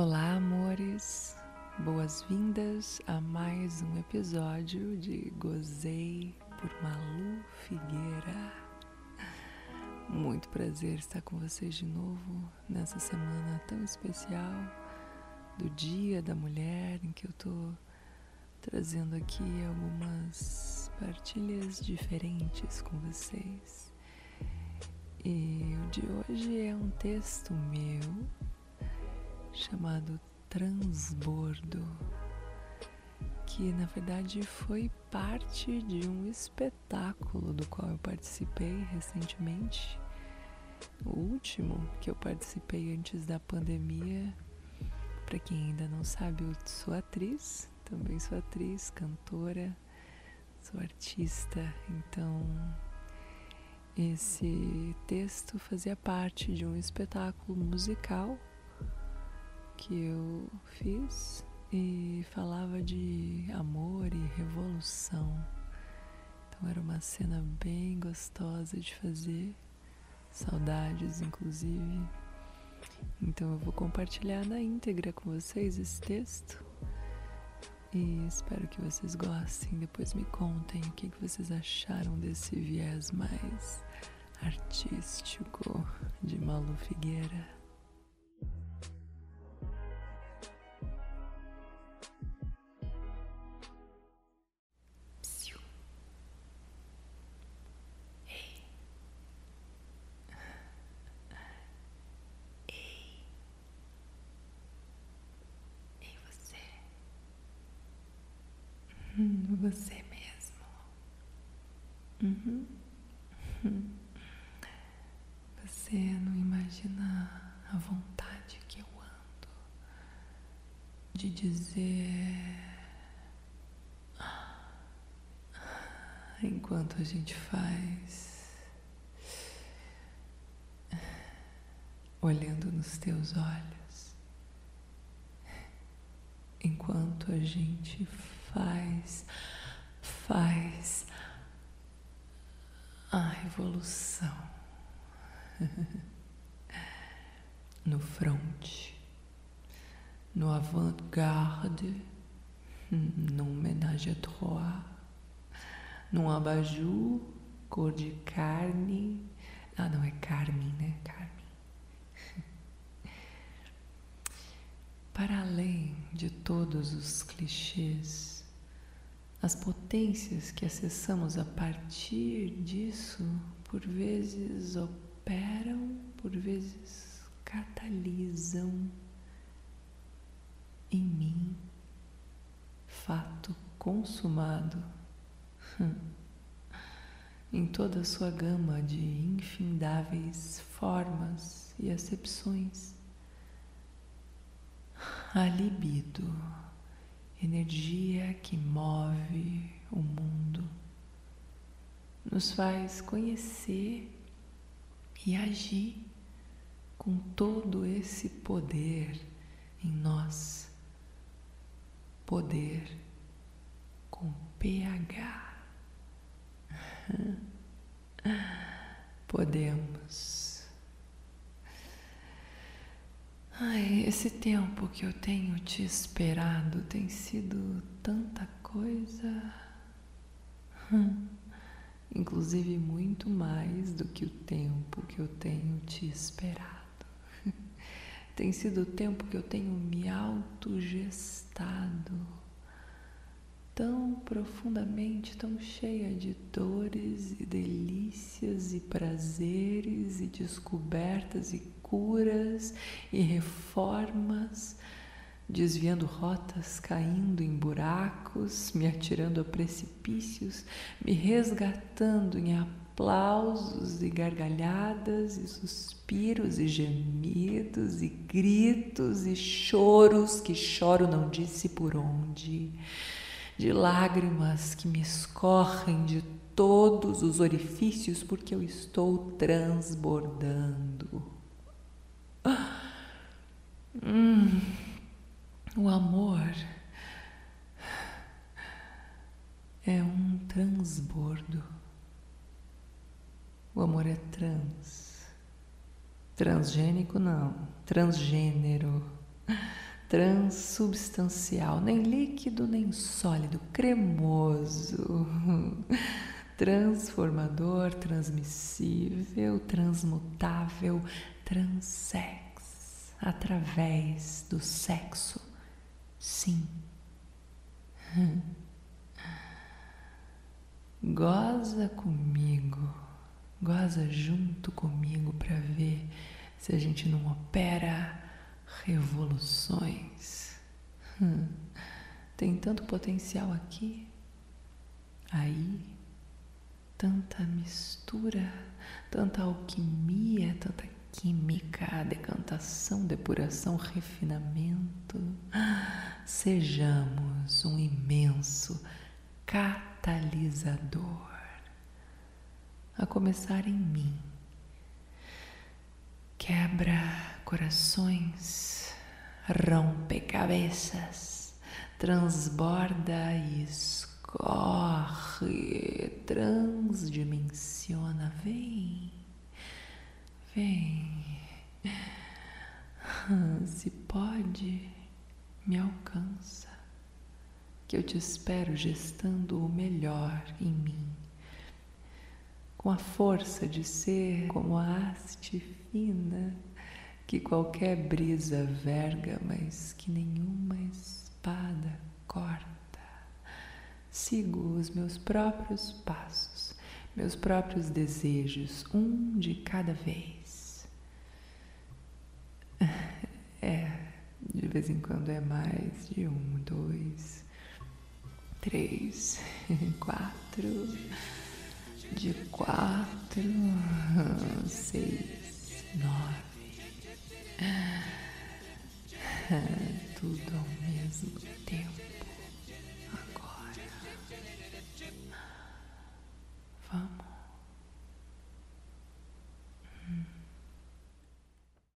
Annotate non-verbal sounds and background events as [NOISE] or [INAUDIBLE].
Olá, amores. Boas-vindas a mais um episódio de Gozei por Malu Figueira. Muito prazer estar com vocês de novo nessa semana tão especial do Dia da Mulher, em que eu tô trazendo aqui algumas partilhas diferentes com vocês. E o de hoje é um texto meu chamado Transbordo, que na verdade foi parte de um espetáculo do qual eu participei recentemente. O último que eu participei antes da pandemia. Para quem ainda não sabe, eu sou atriz, também sou atriz, cantora, sou artista, então esse texto fazia parte de um espetáculo musical que eu fiz e falava de amor e revolução. Então era uma cena bem gostosa de fazer, saudades inclusive. Então eu vou compartilhar na íntegra com vocês esse texto e espero que vocês gostem. Depois me contem o que vocês acharam desse viés mais artístico de Malu Figueira. Você mesmo. Uhum. Você não imagina a vontade que eu ando de dizer enquanto a gente faz, olhando nos teus olhos, enquanto a gente faz, faz a revolução [LAUGHS] no front, no avant-garde, num ménage à trois, num abajur cor de carne. Ah, não, é Carmen, né? Carmen. [LAUGHS] Para além de todos os clichês as potências que acessamos a partir disso, por vezes operam, por vezes catalisam em mim. Fato consumado. [LAUGHS] Em toda a sua gama de infindáveis formas e acepções. A libido energia que move o mundo, nos faz conhecer e agir com todo esse poder em nós. Poder com PH. [LAUGHS] Podemos Ai, esse tempo que eu tenho te esperado tem sido tanta coisa. Hum, inclusive muito mais do que o tempo que eu tenho te esperado. [LAUGHS] Tem sido o tempo que eu tenho me autogestado tão profundamente, tão cheia de dores e delícias e prazeres e descobertas e curas e reformas, desviando rotas, caindo em buracos, me atirando a precipícios, me resgatando em aplausos e gargalhadas e suspiros e gemidos e gritos e choros que choro não disse por onde, de lágrimas que me escorrem de todos os orifícios porque eu estou transbordando. Hum, o amor é um transbordo. O amor é trans. Transgênico não, transgênero. transubstancial, nem líquido nem sólido, cremoso, transformador, transmissível, transmutável, transex, através do sexo. Sim. Goza comigo, goza junto comigo para ver se a gente não opera revoluções. Hum, tem tanto potencial aqui, aí, tanta mistura, tanta alquimia, tanta química, decantação, depuração, refinamento. Sejamos um imenso catalisador, a começar em mim. Quebra corações, rompe cabeças, transborda e escorre, transdimensiona, vem, vem. [LAUGHS] Se pode, me alcança, que eu te espero gestando o melhor em mim, com a força de ser como a haste fina que qualquer brisa verga, mas que nenhuma espada corta. Sigo os meus próprios passos, meus próprios desejos, um de cada vez. É, de vez em quando é mais de um, dois, três, [LAUGHS] quatro, de quatro, [LAUGHS] seis, nove. [LAUGHS] Tudo ao mesmo tempo.